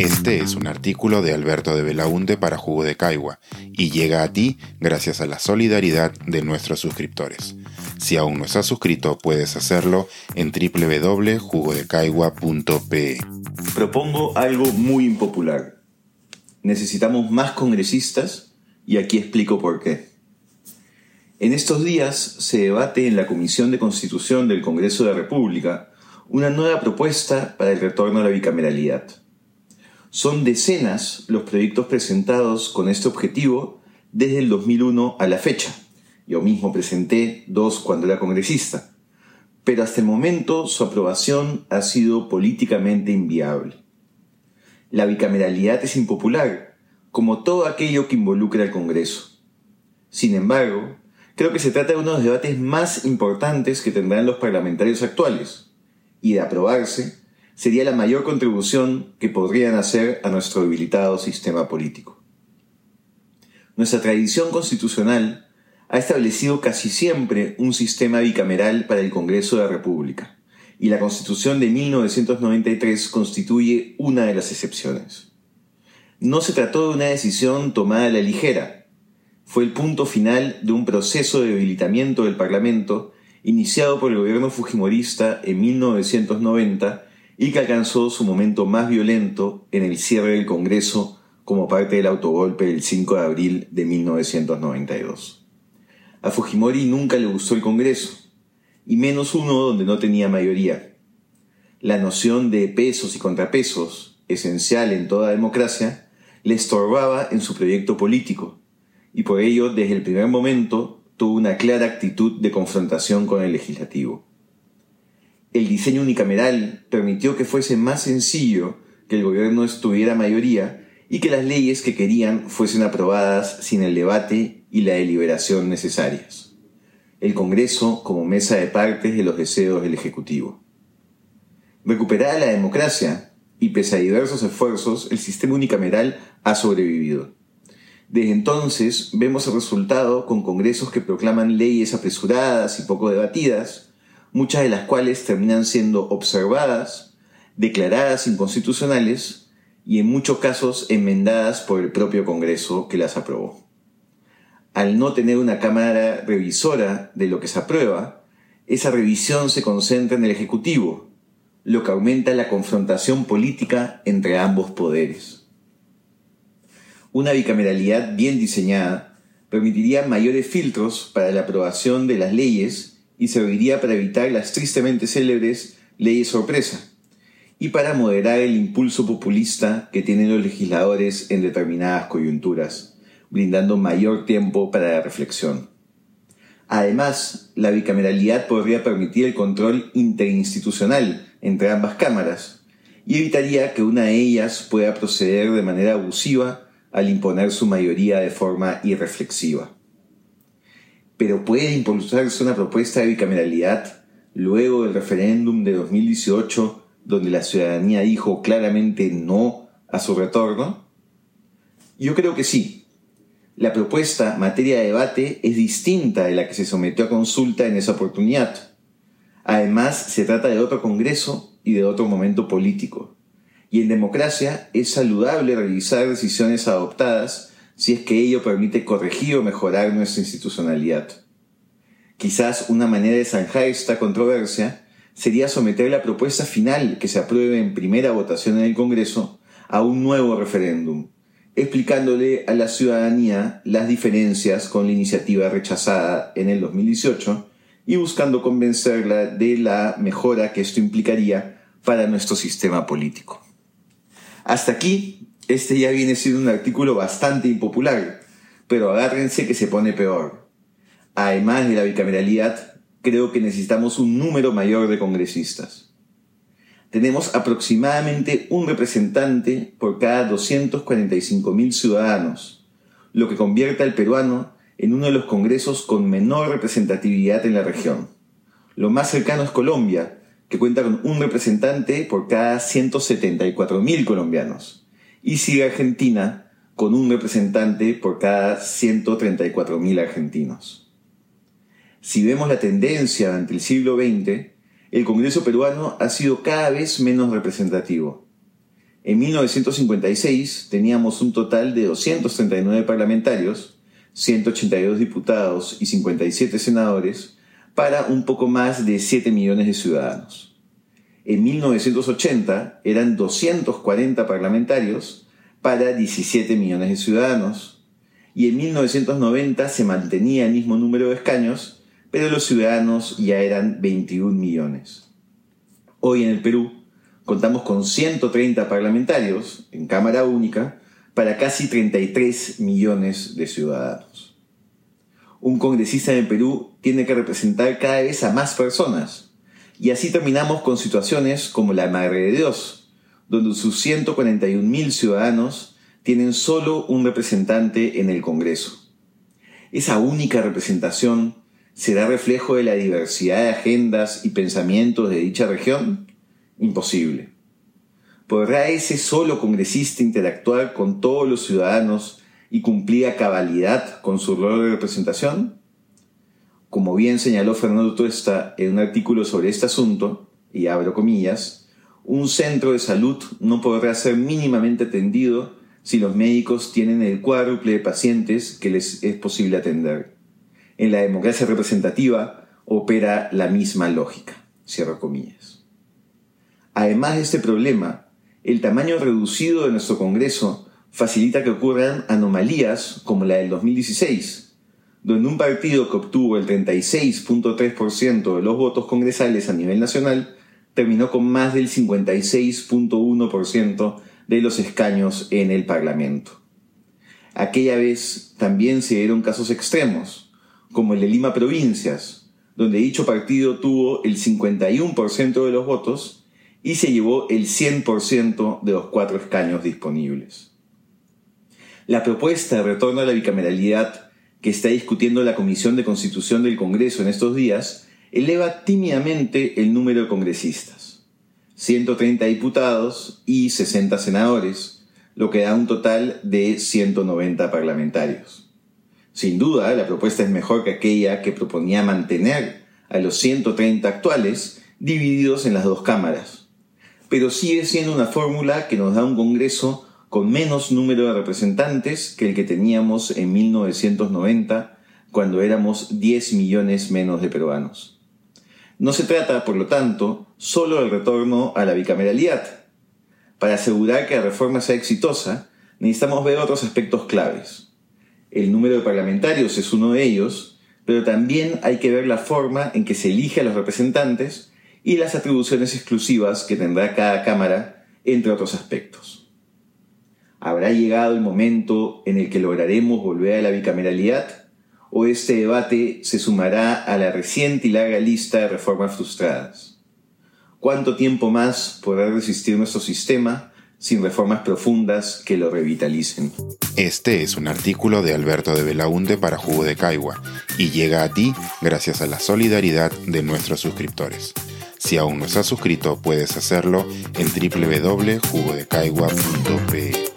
Este es un artículo de Alberto de Belaunte para Jugo de Caigua y llega a ti gracias a la solidaridad de nuestros suscriptores. Si aún no estás suscrito, puedes hacerlo en www.jugodecaigua.pe. Propongo algo muy impopular. Necesitamos más congresistas y aquí explico por qué. En estos días se debate en la Comisión de Constitución del Congreso de la República una nueva propuesta para el retorno a la bicameralidad. Son decenas los proyectos presentados con este objetivo desde el 2001 a la fecha. Yo mismo presenté dos cuando era congresista, pero hasta el momento su aprobación ha sido políticamente inviable. La bicameralidad es impopular, como todo aquello que involucra al Congreso. Sin embargo, creo que se trata de uno de los debates más importantes que tendrán los parlamentarios actuales, y de aprobarse, sería la mayor contribución que podrían hacer a nuestro debilitado sistema político. Nuestra tradición constitucional ha establecido casi siempre un sistema bicameral para el Congreso de la República, y la Constitución de 1993 constituye una de las excepciones. No se trató de una decisión tomada a la ligera, fue el punto final de un proceso de debilitamiento del Parlamento iniciado por el gobierno fujimorista en 1990 y que alcanzó su momento más violento en el cierre del Congreso como parte del autogolpe del 5 de abril de 1992. A Fujimori nunca le gustó el Congreso, y menos uno donde no tenía mayoría. La noción de pesos y contrapesos, esencial en toda democracia, le estorbaba en su proyecto político, y por ello desde el primer momento tuvo una clara actitud de confrontación con el legislativo. El diseño unicameral permitió que fuese más sencillo que el gobierno estuviera mayoría y que las leyes que querían fuesen aprobadas sin el debate y la deliberación necesarias. El Congreso como mesa de partes de los deseos del Ejecutivo. Recuperada la democracia, y pese a diversos esfuerzos, el sistema unicameral ha sobrevivido. Desde entonces vemos el resultado con congresos que proclaman leyes apresuradas y poco debatidas, muchas de las cuales terminan siendo observadas, declaradas inconstitucionales y en muchos casos enmendadas por el propio Congreso que las aprobó. Al no tener una cámara revisora de lo que se aprueba, esa revisión se concentra en el Ejecutivo, lo que aumenta la confrontación política entre ambos poderes. Una bicameralidad bien diseñada permitiría mayores filtros para la aprobación de las leyes y serviría para evitar las tristemente célebres leyes sorpresa, y para moderar el impulso populista que tienen los legisladores en determinadas coyunturas, brindando mayor tiempo para la reflexión. Además, la bicameralidad podría permitir el control interinstitucional entre ambas cámaras y evitaría que una de ellas pueda proceder de manera abusiva al imponer su mayoría de forma irreflexiva. Pero puede impulsarse una propuesta de bicameralidad luego del referéndum de 2018 donde la ciudadanía dijo claramente no a su retorno? Yo creo que sí. La propuesta materia de debate es distinta de la que se sometió a consulta en esa oportunidad. Además, se trata de otro Congreso y de otro momento político. Y en democracia es saludable revisar decisiones adoptadas si es que ello permite corregir o mejorar nuestra institucionalidad. Quizás una manera de zanjar esta controversia sería someter la propuesta final que se apruebe en primera votación en el Congreso a un nuevo referéndum, explicándole a la ciudadanía las diferencias con la iniciativa rechazada en el 2018 y buscando convencerla de la mejora que esto implicaría para nuestro sistema político. Hasta aquí, este ya viene siendo un artículo bastante impopular, pero agárrense que se pone peor. Además de la bicameralidad, creo que necesitamos un número mayor de congresistas. Tenemos aproximadamente un representante por cada 245.000 ciudadanos, lo que convierte al peruano en uno de los congresos con menor representatividad en la región. Lo más cercano es Colombia, que cuenta con un representante por cada 174.000 colombianos, y sigue Argentina con un representante por cada 134.000 argentinos. Si vemos la tendencia durante el siglo XX, el Congreso peruano ha sido cada vez menos representativo. En 1956 teníamos un total de 239 parlamentarios, 182 diputados y 57 senadores para un poco más de 7 millones de ciudadanos. En 1980 eran 240 parlamentarios para 17 millones de ciudadanos y en 1990 se mantenía el mismo número de escaños, pero los ciudadanos ya eran 21 millones. Hoy en el Perú contamos con 130 parlamentarios en Cámara Única para casi 33 millones de ciudadanos. Un congresista en el Perú tiene que representar cada vez a más personas y así terminamos con situaciones como la Madre de Dios, donde sus 141 mil ciudadanos tienen solo un representante en el Congreso. Esa única representación será reflejo de la diversidad de agendas y pensamientos de dicha región? Imposible. ¿Podrá ese solo congresista interactuar con todos los ciudadanos y cumplir a cabalidad con su rol de representación? Como bien señaló Fernando Tuesta en un artículo sobre este asunto, y abro comillas, un centro de salud no podrá ser mínimamente atendido si los médicos tienen el cuádruple de pacientes que les es posible atender. En la democracia representativa opera la misma lógica. Cierro comillas. Además de este problema, el tamaño reducido de nuestro Congreso facilita que ocurran anomalías como la del 2016, donde un partido que obtuvo el 36.3% de los votos congresales a nivel nacional terminó con más del 56.1% de los escaños en el Parlamento. Aquella vez también se dieron casos extremos, como el de Lima Provincias, donde dicho partido tuvo el 51% de los votos y se llevó el 100% de los cuatro escaños disponibles. La propuesta de retorno a la bicameralidad que está discutiendo la Comisión de Constitución del Congreso en estos días eleva tímidamente el número de congresistas, 130 diputados y 60 senadores, lo que da un total de 190 parlamentarios. Sin duda, la propuesta es mejor que aquella que proponía mantener a los 130 actuales divididos en las dos cámaras, pero sigue siendo una fórmula que nos da un Congreso con menos número de representantes que el que teníamos en 1990, cuando éramos 10 millones menos de peruanos. No se trata, por lo tanto, solo del retorno a la bicameralidad. Para asegurar que la reforma sea exitosa, necesitamos ver otros aspectos claves. El número de parlamentarios es uno de ellos, pero también hay que ver la forma en que se elige a los representantes y las atribuciones exclusivas que tendrá cada Cámara, entre otros aspectos. ¿Habrá llegado el momento en el que lograremos volver a la bicameralidad? o este debate se sumará a la reciente y larga lista de reformas frustradas? ¿Cuánto tiempo más podrá resistir nuestro sistema sin reformas profundas que lo revitalicen? Este es un artículo de Alberto de Belaunde para Jugo de Caigua y llega a ti gracias a la solidaridad de nuestros suscriptores. Si aún no estás suscrito, puedes hacerlo en www.jugodecaigua.pe.